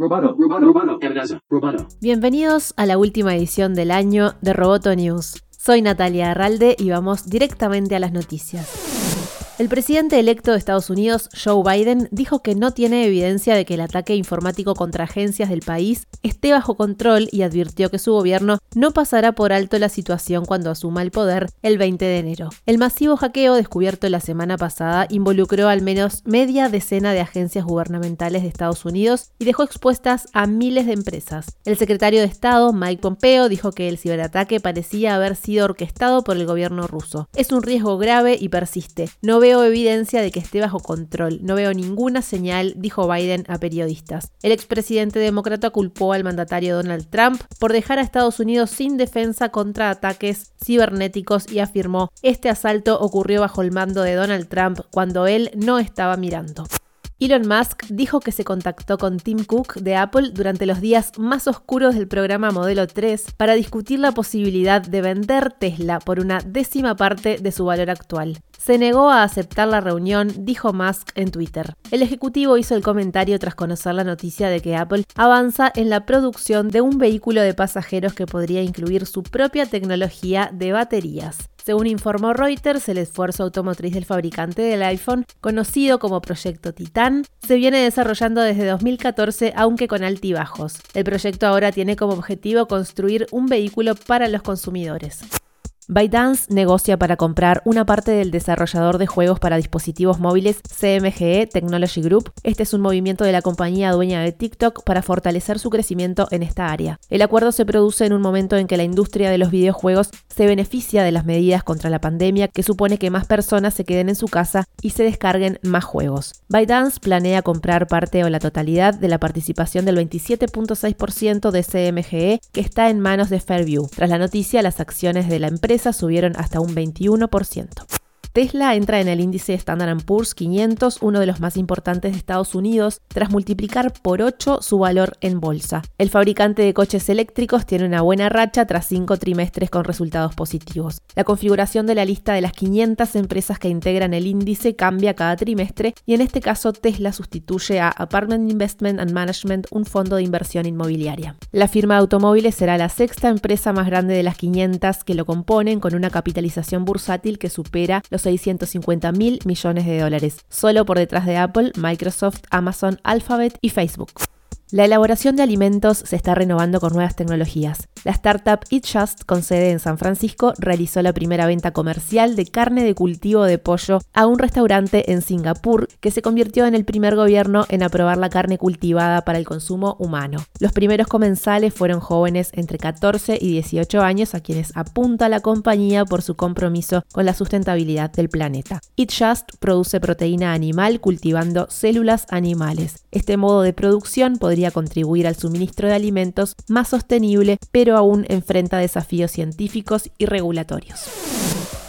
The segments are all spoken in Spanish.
Roboto, roboto, roboto. Bienvenidos a la última edición del año de Roboto News. Soy Natalia Arralde y vamos directamente a las noticias. El presidente electo de Estados Unidos, Joe Biden, dijo que no tiene evidencia de que el ataque informático contra agencias del país esté bajo control y advirtió que su gobierno no pasará por alto la situación cuando asuma el poder el 20 de enero. El masivo hackeo descubierto la semana pasada involucró al menos media decena de agencias gubernamentales de Estados Unidos y dejó expuestas a miles de empresas. El secretario de Estado, Mike Pompeo, dijo que el ciberataque parecía haber sido orquestado por el gobierno ruso. Es un riesgo grave y persiste. No evidencia de que esté bajo control. No veo ninguna señal, dijo Biden a periodistas. El expresidente demócrata culpó al mandatario Donald Trump por dejar a Estados Unidos sin defensa contra ataques cibernéticos y afirmó, este asalto ocurrió bajo el mando de Donald Trump cuando él no estaba mirando. Elon Musk dijo que se contactó con Tim Cook de Apple durante los días más oscuros del programa Modelo 3 para discutir la posibilidad de vender Tesla por una décima parte de su valor actual. Se negó a aceptar la reunión, dijo Musk en Twitter. El ejecutivo hizo el comentario tras conocer la noticia de que Apple avanza en la producción de un vehículo de pasajeros que podría incluir su propia tecnología de baterías. Según informó Reuters, el esfuerzo automotriz del fabricante del iPhone, conocido como Proyecto Titan, se viene desarrollando desde 2014, aunque con altibajos. El proyecto ahora tiene como objetivo construir un vehículo para los consumidores. ByteDance negocia para comprar una parte del desarrollador de juegos para dispositivos móviles CMGE Technology Group. Este es un movimiento de la compañía dueña de TikTok para fortalecer su crecimiento en esta área. El acuerdo se produce en un momento en que la industria de los videojuegos se beneficia de las medidas contra la pandemia que supone que más personas se queden en su casa y se descarguen más juegos. ByteDance planea comprar parte o la totalidad de la participación del 27.6% de CMGE que está en manos de Fairview. Tras la noticia, las acciones de la empresa subieron hasta un 21%. Tesla entra en el índice Standard Poor's 500, uno de los más importantes de Estados Unidos, tras multiplicar por 8 su valor en bolsa. El fabricante de coches eléctricos tiene una buena racha tras cinco trimestres con resultados positivos. La configuración de la lista de las 500 empresas que integran el índice cambia cada trimestre y en este caso Tesla sustituye a Apartment Investment and Management, un fondo de inversión inmobiliaria. La firma de automóviles será la sexta empresa más grande de las 500 que lo componen con una capitalización bursátil que supera los 650 mil millones de dólares, solo por detrás de Apple, Microsoft, Amazon, Alphabet y Facebook. La elaboración de alimentos se está renovando con nuevas tecnologías. La startup EatJust, con sede en San Francisco, realizó la primera venta comercial de carne de cultivo de pollo a un restaurante en Singapur, que se convirtió en el primer gobierno en aprobar la carne cultivada para el consumo humano. Los primeros comensales fueron jóvenes entre 14 y 18 años a quienes apunta la compañía por su compromiso con la sustentabilidad del planeta. EatJust produce proteína animal cultivando células animales. Este modo de producción podría contribuir al suministro de alimentos más sostenible, pero aún enfrenta desafíos científicos y regulatorios.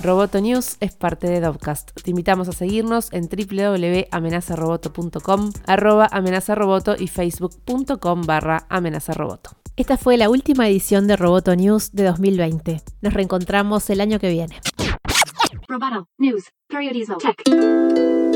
Roboto News es parte de Dovcast. Te invitamos a seguirnos en www.amenazaroboto.com, arroba amenazaroboto y facebook.com barra amenazaroboto. Esta fue la última edición de Roboto News de 2020. Nos reencontramos el año que viene. Roboto News Periodismo Tech.